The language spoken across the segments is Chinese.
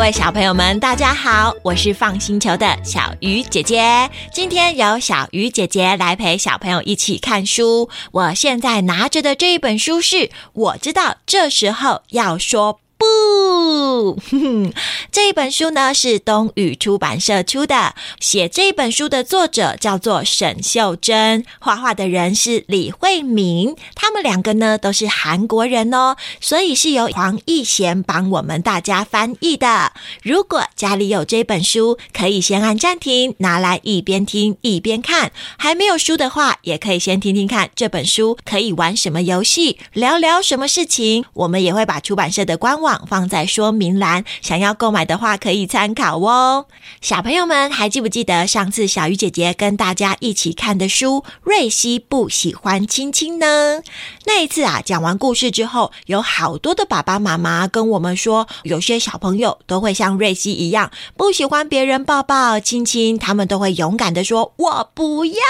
各位小朋友们，大家好，我是放星球的小鱼姐姐。今天由小鱼姐姐来陪小朋友一起看书。我现在拿着的这一本书是《我知道这时候要说》。不，这一本书呢是东宇出版社出的。写这本书的作者叫做沈秀珍，画画的人是李慧敏。他们两个呢都是韩国人哦，所以是由黄义贤帮我们大家翻译的。如果家里有这本书，可以先按暂停，拿来一边听一边看。还没有书的话，也可以先听听看这本书可以玩什么游戏，聊聊什么事情。我们也会把出版社的官网。放在说明栏，想要购买的话可以参考哦。小朋友们还记不记得上次小鱼姐姐跟大家一起看的书《瑞希不喜欢亲亲》呢？那一次啊，讲完故事之后，有好多的爸爸妈妈跟我们说，有些小朋友都会像瑞希一样，不喜欢别人抱抱亲亲，他们都会勇敢的说：“我不要。”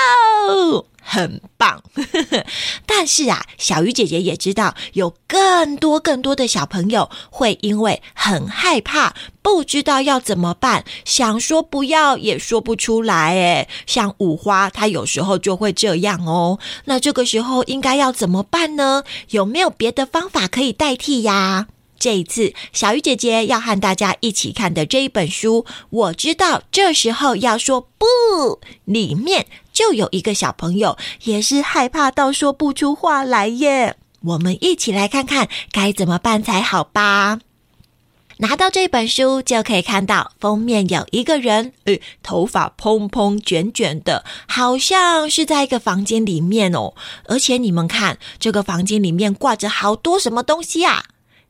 很棒，但是啊，小鱼姐姐也知道有更多更多的小朋友会因为很害怕，不知道要怎么办，想说不要也说不出来。诶，像五花，他有时候就会这样哦。那这个时候应该要怎么办呢？有没有别的方法可以代替呀？这一次，小鱼姐姐要和大家一起看的这一本书，我知道这时候要说不，里面就有一个小朋友也是害怕到说不出话来耶。我们一起来看看该怎么办才好吧。拿到这本书就可以看到封面有一个人，诶，头发蓬蓬卷卷的，好像是在一个房间里面哦。而且你们看，这个房间里面挂着好多什么东西啊？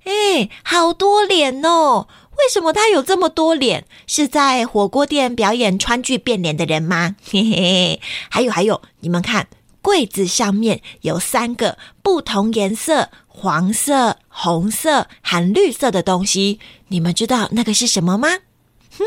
哎，好多脸哦！为什么他有这么多脸？是在火锅店表演川剧变脸的人吗？嘿嘿，还有还有，你们看，柜子上面有三个不同颜色——黄色、红色和绿色的东西，你们知道那个是什么吗？哼，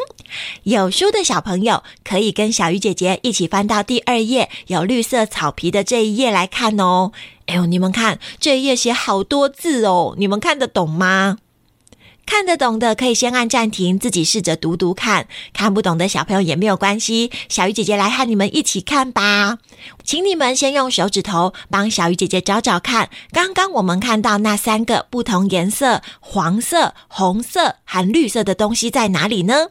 有书的小朋友可以跟小鱼姐姐一起翻到第二页，有绿色草皮的这一页来看哦。哎呦，你们看这一页写好多字哦，你们看得懂吗？看得懂的可以先按暂停，自己试着读读看。看不懂的小朋友也没有关系，小鱼姐姐来和你们一起看吧。请你们先用手指头帮小鱼姐姐找找看，刚刚我们看到那三个不同颜色——黄色、红色和绿色的东西在哪里呢？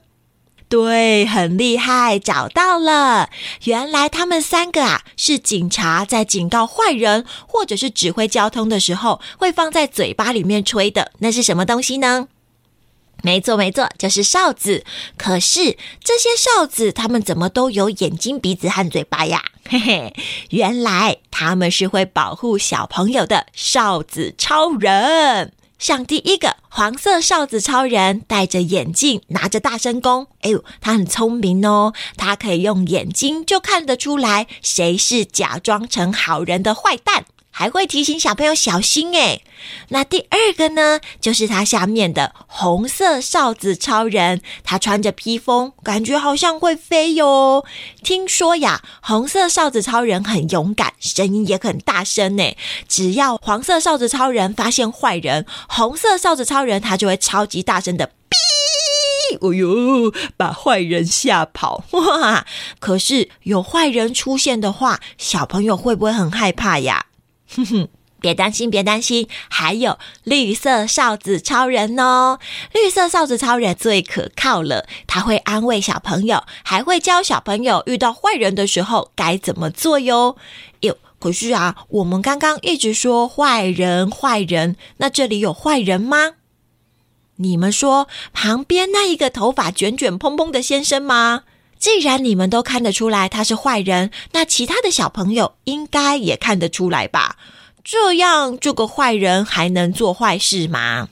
对，很厉害，找到了。原来他们三个啊，是警察在警告坏人或者是指挥交通的时候会放在嘴巴里面吹的。那是什么东西呢？没错，没错，就是哨子。可是这些哨子，他们怎么都有眼睛、鼻子和嘴巴呀？嘿嘿，原来他们是会保护小朋友的哨子超人。像第一个黄色哨子超人，戴着眼镜，拿着大声弓。哎呦，他很聪明哦，他可以用眼睛就看得出来谁是假装成好人的坏蛋。还会提醒小朋友小心诶。那第二个呢，就是他下面的红色哨子超人，他穿着披风，感觉好像会飞哟。听说呀，红色哨子超人很勇敢，声音也很大声呢。只要黄色哨子超人发现坏人，红色哨子超人他就会超级大声的哔，哎呦，把坏人吓跑哇！可是有坏人出现的话，小朋友会不会很害怕呀？哼哼，别担心，别担心，还有绿色哨子超人哦！绿色哨子超人最可靠了，他会安慰小朋友，还会教小朋友遇到坏人的时候该怎么做哟。哟，可是啊，我们刚刚一直说坏人，坏人，那这里有坏人吗？你们说旁边那一个头发卷卷蓬蓬的先生吗？既然你们都看得出来他是坏人，那其他的小朋友应该也看得出来吧？这样这个坏人还能做坏事吗？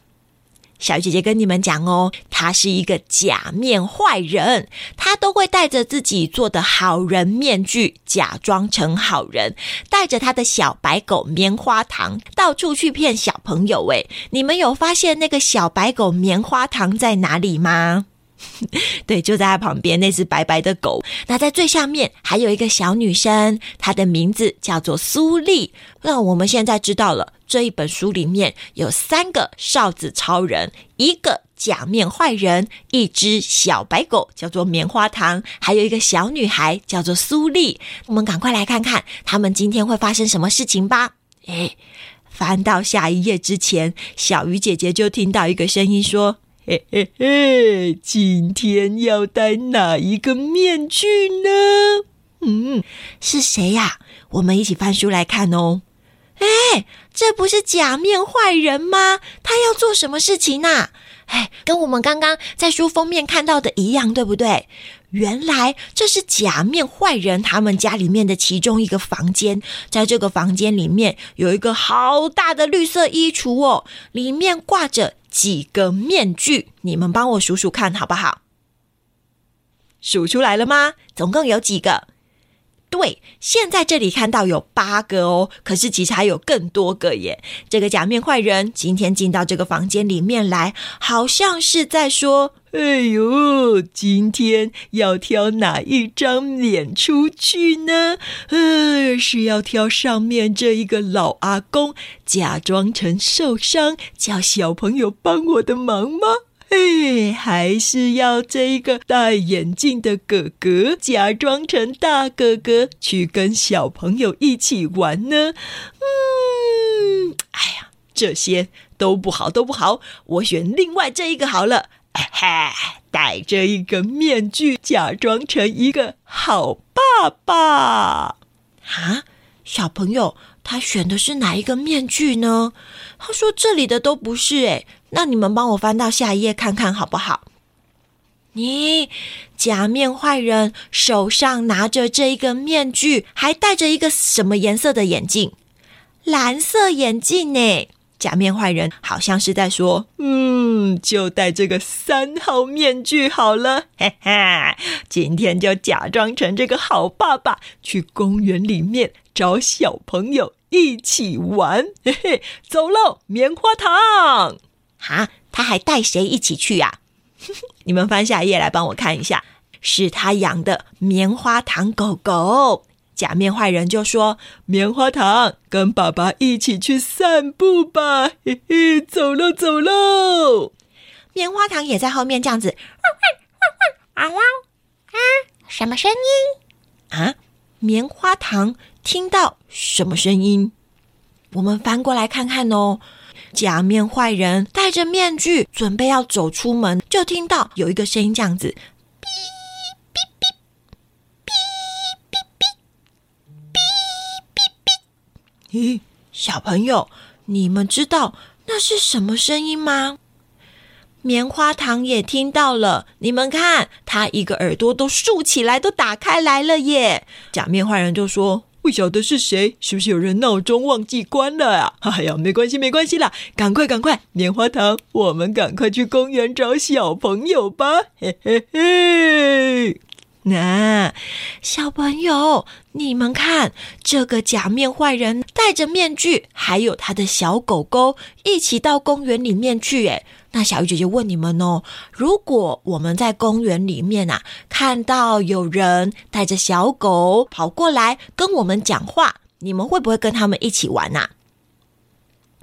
小姐姐跟你们讲哦，他是一个假面坏人，他都会戴着自己做的好人面具，假装成好人，带着他的小白狗棉花糖到处去骗小朋友。喂，你们有发现那个小白狗棉花糖在哪里吗？对，就在他旁边那只白白的狗。那在最下面还有一个小女生，她的名字叫做苏丽。那我们现在知道了，这一本书里面有三个哨子超人，一个假面坏人，一只小白狗叫做棉花糖，还有一个小女孩叫做苏丽。我们赶快来看看他们今天会发生什么事情吧。诶，翻到下一页之前，小鱼姐姐就听到一个声音说。嘿嘿嘿，今天要戴哪一个面具呢？嗯，是谁呀？我们一起翻书来看哦。哎，这不是假面坏人吗？他要做什么事情呢？哎，跟我们刚刚在书封面看到的一样，对不对？原来这是假面坏人他们家里面的其中一个房间，在这个房间里面有一个好大的绿色衣橱哦，里面挂着。几个面具，你们帮我数数看好不好？数出来了吗？总共有几个？对，现在这里看到有八个哦，可是其实还有更多个耶。这个假面坏人今天进到这个房间里面来，好像是在说：“哎呦，今天要挑哪一张脸出去呢？呃，是要挑上面这一个老阿公，假装成受伤，叫小朋友帮我的忙吗？”哎，还是要这个戴眼镜的哥哥假装成大哥哥去跟小朋友一起玩呢？嗯，哎呀，这些都不好，都不好。我选另外这一个好了。嘿，戴着一个面具，假装成一个好爸爸。啊，小朋友，他选的是哪一个面具呢？他说这里的都不是，哎。那你们帮我翻到下一页看看好不好？你假面坏人手上拿着这一个面具，还戴着一个什么颜色的眼镜？蓝色眼镜呢？假面坏人好像是在说：“嗯，就戴这个三号面具好了。”嘿嘿，今天就假装成这个好爸爸，去公园里面找小朋友一起玩。嘿嘿，走喽，棉花糖。哈，他还带谁一起去呀？你们翻下一页来帮我看一下，是他养的棉花糖狗狗。假面坏人就说：“棉花糖，跟爸爸一起去散步吧。”嘿嘿，走喽，走喽。棉花糖也在后面这样子。啊汪啊！什么声音啊？棉花糖听到什么声音？我们翻过来看看哦。假面坏人戴着面具，准备要走出门，就听到有一个声音，这样子，哔哔哔，哔哔哔，哔哔哔。咦，小朋友，你们知道那是什么声音吗？棉花糖也听到了，你们看，他一个耳朵都竖起来，都打开来了耶！假面坏人就说。不晓得是谁，是不是有人闹钟忘记关了啊？哎呀，没关系，没关系啦，赶快，赶快，棉花糖，我们赶快去公园找小朋友吧！嘿嘿嘿。那小朋友，你们看，这个假面坏人戴着面具，还有他的小狗狗，一起到公园里面去。诶那小鱼姐姐问你们哦，如果我们在公园里面啊，看到有人带着小狗跑过来跟我们讲话，你们会不会跟他们一起玩呐？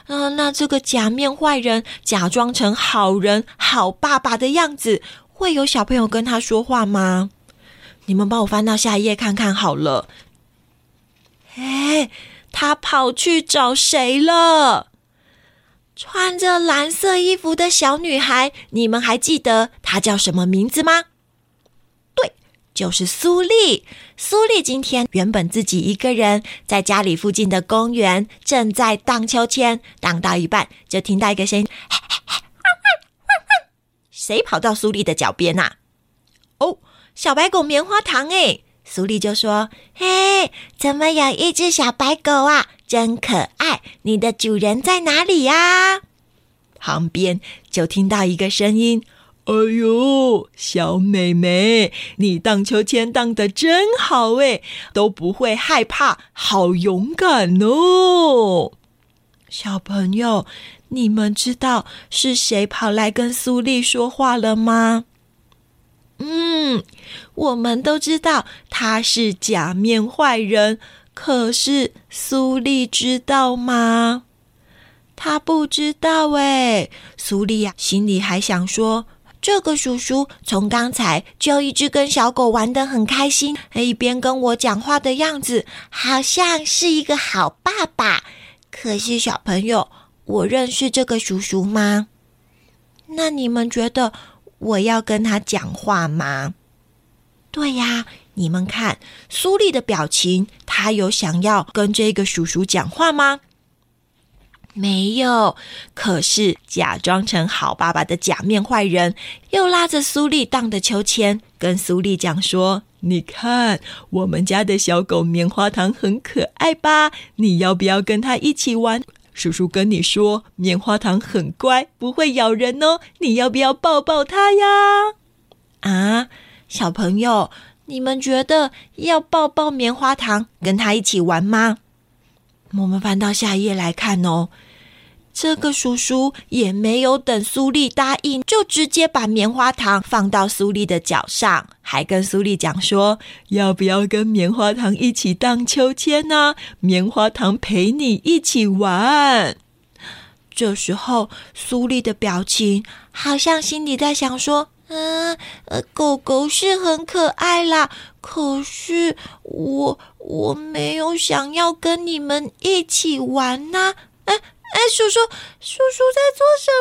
嗯，那这个假面坏人假装成好人、好爸爸的样子，会有小朋友跟他说话吗？你们帮我翻到下一页看看好了。哎，他跑去找谁了？穿着蓝色衣服的小女孩，你们还记得她叫什么名字吗？对，就是苏丽。苏丽今天原本自己一个人在家里附近的公园，正在荡秋千，荡到一半就听到一个声音：“谁跑到苏丽的脚边呐？”，小白狗棉花糖哎！苏丽就说：“嘿，怎么有一只小白狗啊？”真可爱！你的主人在哪里呀？旁边就听到一个声音：“哎呦，小美美，你荡秋千荡得真好诶，都不会害怕，好勇敢哦！”小朋友，你们知道是谁跑来跟苏丽说话了吗？嗯，我们都知道他是假面坏人，可是苏丽知道吗？他不知道哎。苏丽呀，心里还想说。这个叔叔从刚才就一直跟小狗玩得很开心，一边跟我讲话的样子，好像是一个好爸爸。可是小朋友，我认识这个叔叔吗？那你们觉得我要跟他讲话吗？对呀，你们看苏丽的表情，他有想要跟这个叔叔讲话吗？没有，可是假装成好爸爸的假面坏人又拉着苏丽荡的秋千，跟苏丽讲说：“你看，我们家的小狗棉花糖很可爱吧？你要不要跟它一起玩？叔叔跟你说，棉花糖很乖，不会咬人哦。你要不要抱抱它呀？”啊，小朋友，你们觉得要抱抱棉花糖，跟它一起玩吗？我们翻到下一页来看哦。这个叔叔也没有等苏丽答应，就直接把棉花糖放到苏丽的脚上，还跟苏丽讲说：“要不要跟棉花糖一起荡秋千呢？棉花糖陪你一起玩。”这时候，苏丽的表情好像心里在想说：“嗯，呃，狗狗是很可爱啦，可是我我没有想要跟你们一起玩呐。”。哎，叔叔，叔叔在做什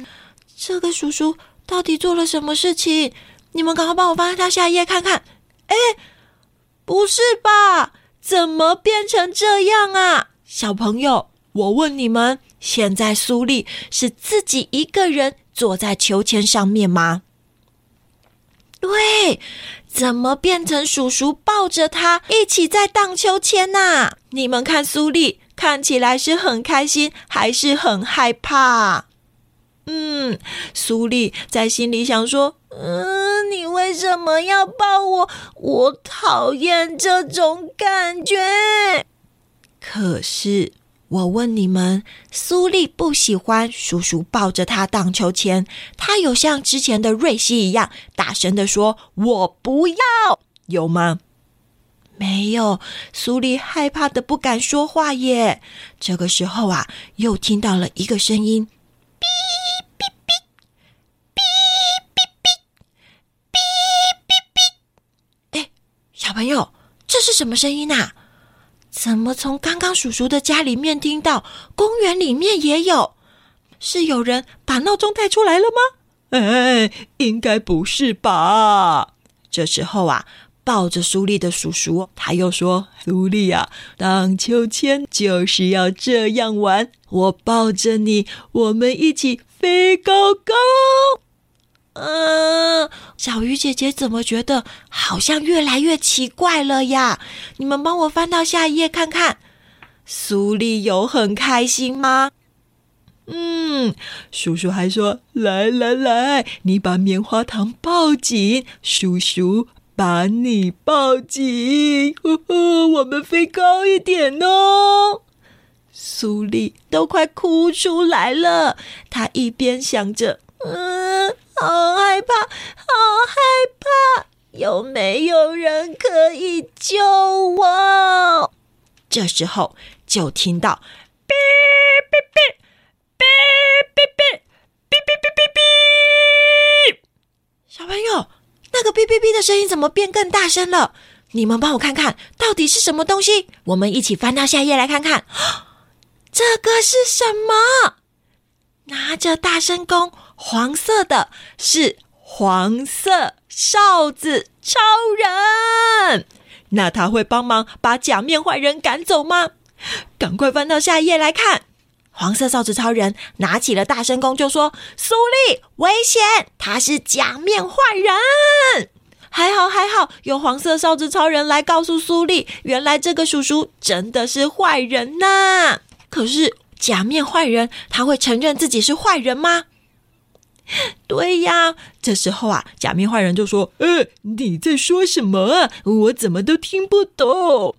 么？这个叔叔到底做了什么事情？你们赶快帮我翻到下一页看看。哎，不是吧？怎么变成这样啊？小朋友，我问你们，现在苏丽是自己一个人坐在秋千上面吗？对，怎么变成叔叔抱着他一起在荡秋千呐？你们看苏丽。看起来是很开心，还是很害怕？嗯，苏丽在心里想说：“嗯，你为什么要抱我？我讨厌这种感觉。”可是我问你们，苏丽不喜欢叔叔抱着她荡秋千，她有像之前的瑞希一样大声的说：“我不要！”有吗？没有，苏丽害怕的不敢说话耶。这个时候啊，又听到了一个声音：哔哔哔，哔哔哔，哔哔哔。哎，小朋友，这是什么声音呐？怎么从刚刚叔叔的家里面听到，公园里面也有？是有人把闹钟带出来了吗？哎，应该不是吧？这时候啊。抱着苏丽的叔叔，他又说：“苏丽啊，荡秋千就是要这样玩。我抱着你，我们一起飞高高。”嗯，小鱼姐姐怎么觉得好像越来越奇怪了呀？你们帮我翻到下一页看看，苏丽有很开心吗？嗯，叔叔还说：“来来来，你把棉花糖抱紧，叔叔。”把你抱紧，呵呵，我们飞高一点哦。苏丽都快哭出来了，她一边想着，嗯，好害怕，好害怕，有没有人可以救我？这时候就听到，哔哔哔，哔个哔哔哔的声音怎么变更大声了？你们帮我看看到底是什么东西？我们一起翻到下一页来看看，这个是什么？拿着大声弓，黄色的，是黄色哨子超人。那他会帮忙把假面坏人赶走吗？赶快翻到下一页来看。黄色哨子超人拿起了大声弓，就说：“苏丽，危险！他是假面坏人。”还好还好，有黄色哨子超人来告诉苏丽，原来这个叔叔真的是坏人呐。可是假面坏人他会承认自己是坏人吗？对呀，这时候啊，假面坏人就说：“呃，你在说什么啊？我怎么都听不懂。”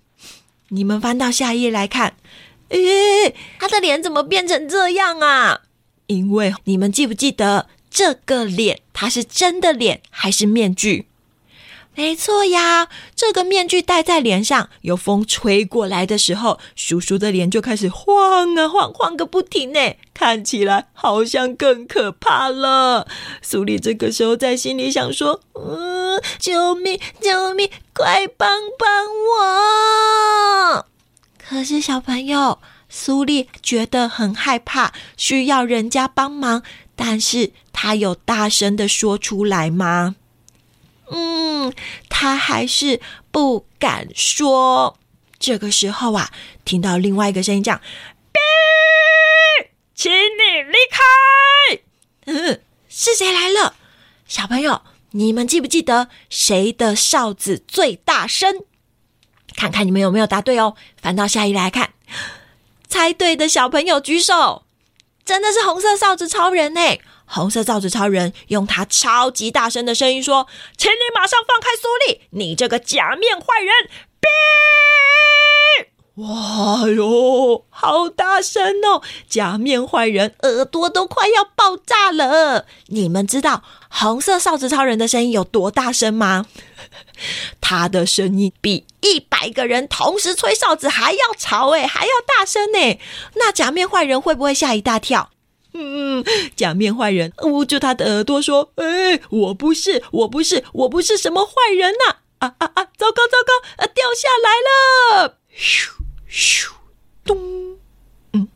你们翻到下一页来看。诶，他的脸怎么变成这样啊？因为你们记不记得这个脸它是真的脸还是面具？没错呀，这个面具戴在脸上，有风吹过来的时候，叔叔的脸就开始晃啊晃，晃个不停呢，看起来好像更可怕了。苏丽这个时候在心里想说：“嗯，救命，救命，快帮帮我！”可是小朋友，苏丽觉得很害怕，需要人家帮忙，但是她有大声的说出来吗？嗯，他还是不敢说。这个时候啊，听到另外一个声音讲：“别，请你离开。”嗯，是谁来了？小朋友，你们记不记得谁的哨子最大声？看看你们有没有答对哦。翻到下一来看，猜对的小朋友举手。真的是红色哨子超人呢！红色罩子超人用他超级大声的声音说：“请你马上放开苏丽，你这个假面坏人！”哇哟，好大声哦！假面坏人耳朵都快要爆炸了。你们知道红色哨子超人的声音有多大声吗？他的声音比一百个人同时吹哨子还要吵哎，还要大声呢。那假面坏人会不会吓一大跳？嗯，假面坏人捂住他的耳朵说：“哎，我不是，我不是，我不是什么坏人呐！啊啊啊！糟糕糟糕，啊，掉下来了！咻咻咚，嗯，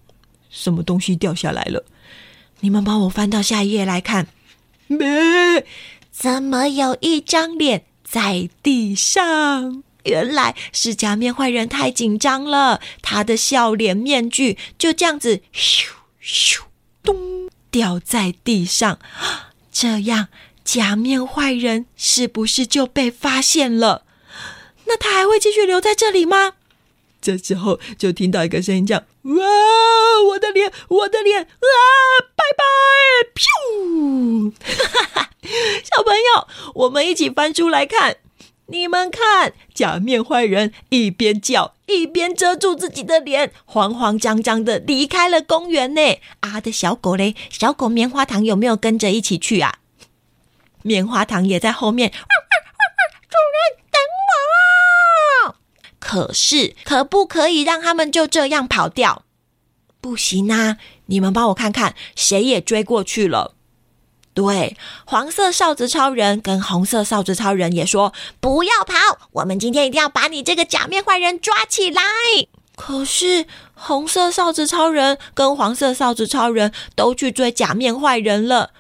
什么东西掉下来了？你们帮我翻到下一页来看。没，怎么有一张脸在地上？原来是假面坏人太紧张了，他的笑脸面具就这样子咻咻。”咚，掉在地上，这样假面坏人是不是就被发现了？那他还会继续留在这里吗？这时候就听到一个声音叫：“哇，我的脸，我的脸啊，拜拜！”，友，我们一起翻书来看。你们看，假面坏人一边叫一边遮住自己的脸，慌慌张张的离开了公园呢。啊的小狗嘞，小狗棉花糖有没有跟着一起去啊？棉花糖也在后面。主人，等我！可是，可不可以让他们就这样跑掉？不行啊！你们帮我看看，谁也追过去了。对，黄色哨子超人跟红色哨子超人也说不要跑，我们今天一定要把你这个假面坏人抓起来。可是红色哨子超人跟黄色哨子超人都去追假面坏人了，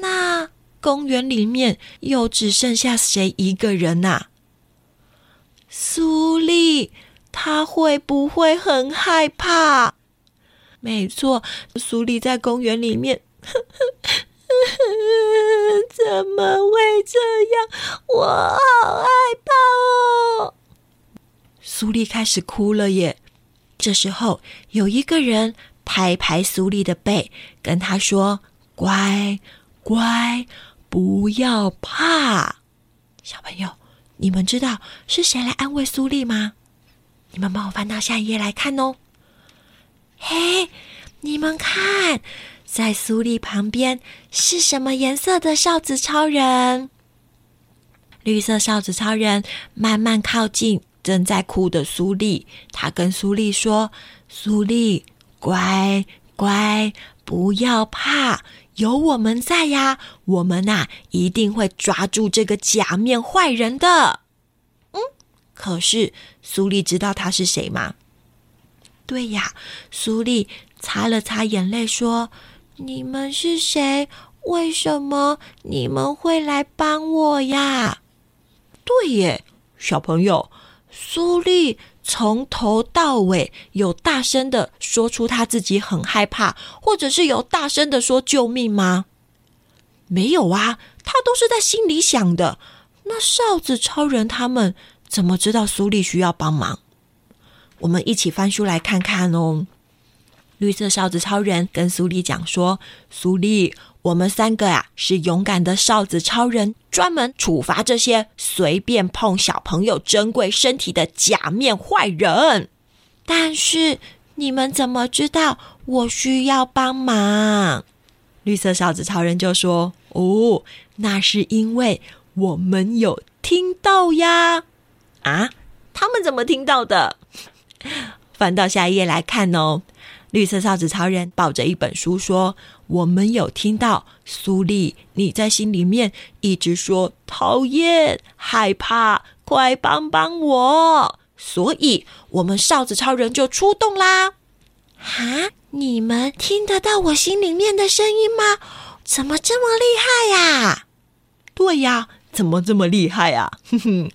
那公园里面又只剩下谁一个人呐？苏丽，他会不会很害怕？没错，苏丽在公园里面。嗯 怎么会这样？我好害怕哦！苏丽开始哭了耶。这时候，有一个人拍拍苏丽的背，跟他说：“乖乖，不要怕。”小朋友，你们知道是谁来安慰苏丽吗？你们帮我翻到下一页来看哦。嘿，你们看。在苏丽旁边是什么颜色的哨子超人？绿色哨子超人慢慢靠近正在哭的苏丽，他跟苏丽说：“苏丽，乖乖，不要怕，有我们在呀，我们呐一定会抓住这个假面坏人的。”嗯，可是苏丽知道他是谁吗？对呀，苏丽擦了擦眼泪说。你们是谁？为什么你们会来帮我呀？对耶，小朋友，苏丽从头到尾有大声的说出他自己很害怕，或者是有大声的说救命吗？没有啊，他都是在心里想的。那哨子超人他们怎么知道苏丽需要帮忙？我们一起翻书来看看哦。绿色哨子超人跟苏丽讲说：“苏丽，我们三个呀是勇敢的哨子超人，专门处罚这些随便碰小朋友珍贵身体的假面坏人。但是你们怎么知道我需要帮忙？绿色哨子超人就说：“哦，那是因为我们有听到呀。”啊，他们怎么听到的？翻到下一页来看哦。绿色哨子超人抱着一本书说：“我们有听到苏丽，你在心里面一直说讨厌、害怕，快帮帮我！所以，我们哨子超人就出动啦！哈，你们听得到我心里面的声音吗？怎么这么厉害呀？对呀，怎么这么厉害啊？哼哼，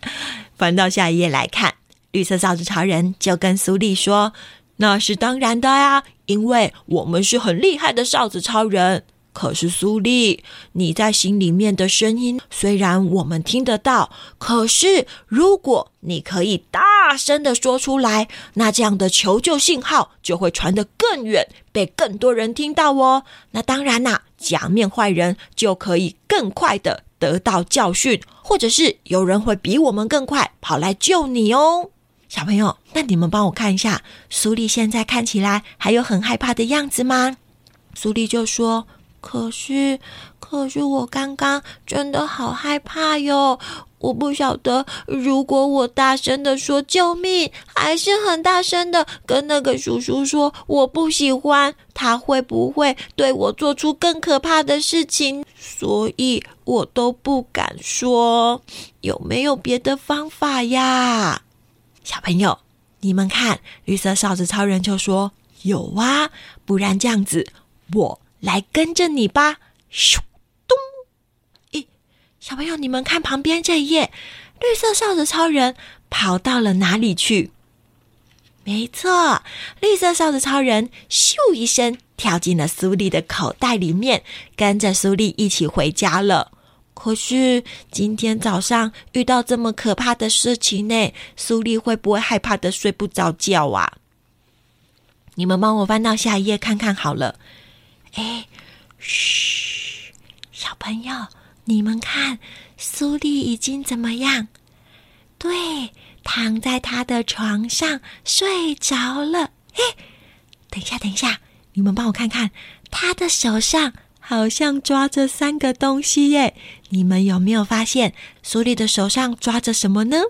翻到下一页来看，绿色哨子超人就跟苏丽说。”那是当然的呀，因为我们是很厉害的哨子超人。可是苏丽，你在心里面的声音虽然我们听得到，可是如果你可以大声的说出来，那这样的求救信号就会传得更远，被更多人听到哦。那当然啦，假面坏人就可以更快的得到教训，或者是有人会比我们更快跑来救你哦。小朋友，那你们帮我看一下，苏丽现在看起来还有很害怕的样子吗？苏丽就说：“可是，可是我刚刚真的好害怕哟！我不晓得，如果我大声的说救命，还是很大声的跟那个叔叔说我不喜欢，他会不会对我做出更可怕的事情？所以我都不敢说。有没有别的方法呀？”小朋友，你们看，绿色哨子超人就说：“有啊，不然这样子，我来跟着你吧。”咻咚！咦，小朋友，你们看旁边这一页，绿色哨子超人跑到了哪里去？没错，绿色哨子超人咻一声跳进了苏丽的口袋里面，跟着苏丽一起回家了。可是今天早上遇到这么可怕的事情呢，苏丽会不会害怕的睡不着觉啊？你们帮我翻到下一页看看好了。哎，嘘，小朋友，你们看，苏丽已经怎么样？对，躺在他的床上睡着了。哎，等一下，等一下，你们帮我看看他的手上。好像抓着三个东西耶！你们有没有发现苏丽的手上抓着什么呢？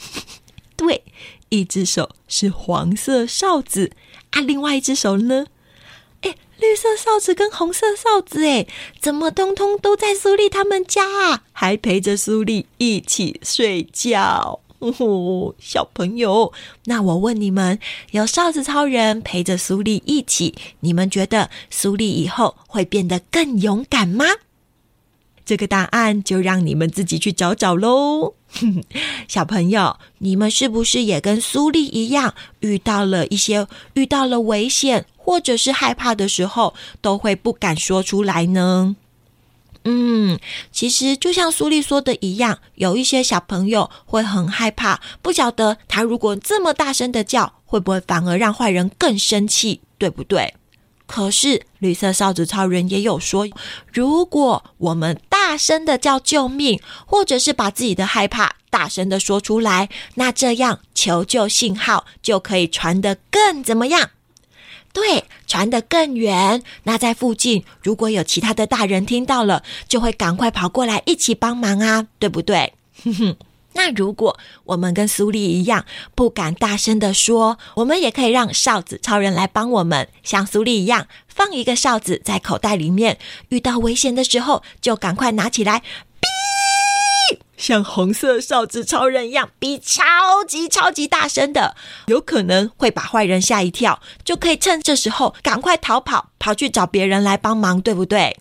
对，一只手是黄色哨子啊，另外一只手呢？哎，绿色哨子跟红色哨子，哎，怎么通通都在苏丽他们家啊？还陪着苏丽一起睡觉。哦，小朋友，那我问你们，有哨子超人陪着苏丽一起，你们觉得苏丽以后会变得更勇敢吗？这个答案就让你们自己去找找喽。小朋友，你们是不是也跟苏丽一样，遇到了一些遇到了危险或者是害怕的时候，都会不敢说出来呢？嗯，其实就像苏丽说的一样，有一些小朋友会很害怕，不晓得他如果这么大声的叫，会不会反而让坏人更生气，对不对？可是绿色哨子超人也有说，如果我们大声的叫救命，或者是把自己的害怕大声的说出来，那这样求救信号就可以传得更怎么样？对，传得更远。那在附近，如果有其他的大人听到了，就会赶快跑过来一起帮忙啊，对不对？哼哼。那如果我们跟苏丽一样，不敢大声的说，我们也可以让哨子超人来帮我们，像苏丽一样，放一个哨子在口袋里面，遇到危险的时候，就赶快拿起来。像红色哨子超人一样，比超级超级大声的，有可能会把坏人吓一跳，就可以趁这时候赶快逃跑，跑去找别人来帮忙，对不对？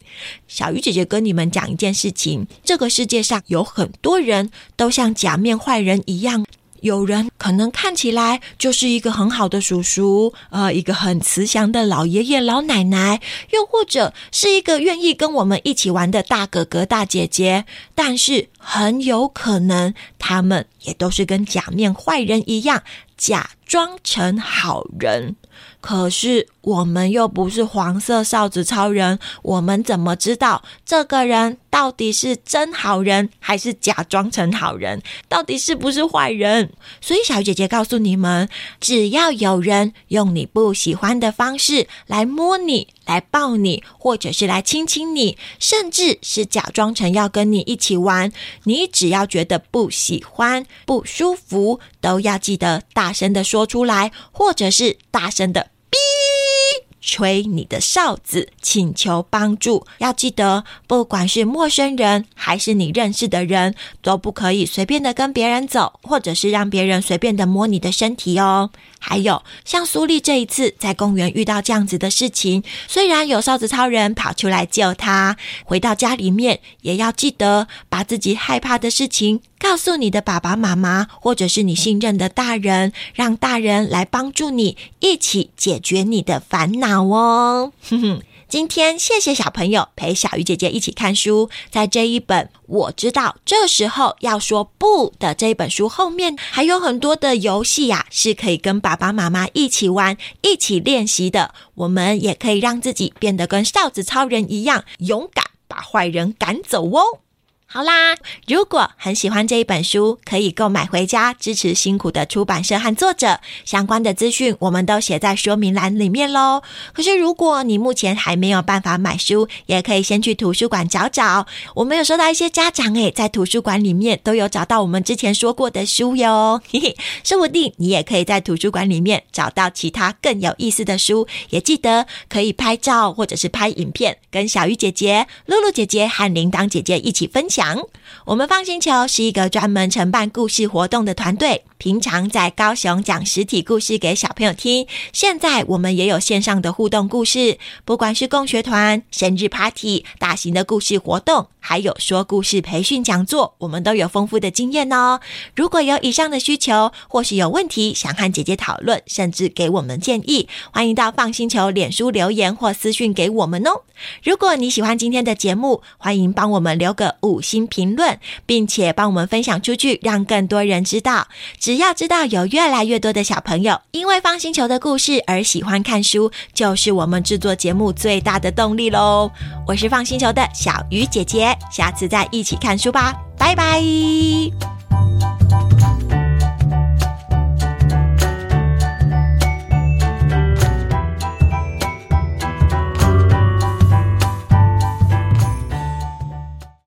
小鱼姐姐跟你们讲一件事情：这个世界上有很多人都像假面坏人一样。有人可能看起来就是一个很好的叔叔，呃，一个很慈祥的老爷爷老奶奶，又或者是一个愿意跟我们一起玩的大哥哥大姐姐，但是很有可能他们也都是跟假面坏人一样，假装成好人。可是我们又不是黄色哨子超人，我们怎么知道这个人到底是真好人还是假装成好人？到底是不是坏人？所以小姐姐告诉你们，只要有人用你不喜欢的方式来摸你、来抱你，或者是来亲亲你，甚至是假装成要跟你一起玩，你只要觉得不喜欢、不舒服，都要记得大声的说出来，或者是大声的。吹你的哨子，请求帮助。要记得，不管是陌生人还是你认识的人，都不可以随便的跟别人走，或者是让别人随便的摸你的身体哦。还有，像苏丽这一次在公园遇到这样子的事情，虽然有哨子超人跑出来救他，回到家里面也要记得把自己害怕的事情告诉你的爸爸妈妈，或者是你信任的大人，让大人来帮助你，一起解决你的烦恼哦。哼哼。今天谢谢小朋友陪小鱼姐姐一起看书，在这一本我知道这时候要说不的这一本书后面，还有很多的游戏呀，是可以跟爸爸妈妈一起玩、一起练习的。我们也可以让自己变得跟哨子超人一样勇敢，把坏人赶走哦。好啦，如果很喜欢这一本书，可以购买回家支持辛苦的出版社和作者。相关的资讯我们都写在说明栏里面喽。可是如果你目前还没有办法买书，也可以先去图书馆找找。我们有收到一些家长诶，在图书馆里面都有找到我们之前说过的书哟。嘿嘿，说不定你也可以在图书馆里面找到其他更有意思的书。也记得可以拍照或者是拍影片，跟小鱼姐姐、露露姐姐和铃铛姐姐一起分享。讲，我们放星球是一个专门承办故事活动的团队。平常在高雄讲实体故事给小朋友听，现在我们也有线上的互动故事，不管是共学团、生日 party、大型的故事活动，还有说故事培训讲座，我们都有丰富的经验哦。如果有以上的需求，或是有问题想和姐姐讨论，甚至给我们建议，欢迎到放星球脸书留言或私讯给我们哦。如果你喜欢今天的节目，欢迎帮我们留个五星新评论，并且帮我们分享出去，让更多人知道。只要知道有越来越多的小朋友因为方星球的故事而喜欢看书，就是我们制作节目最大的动力喽！我是放星球的小鱼姐姐，下次再一起看书吧，拜拜。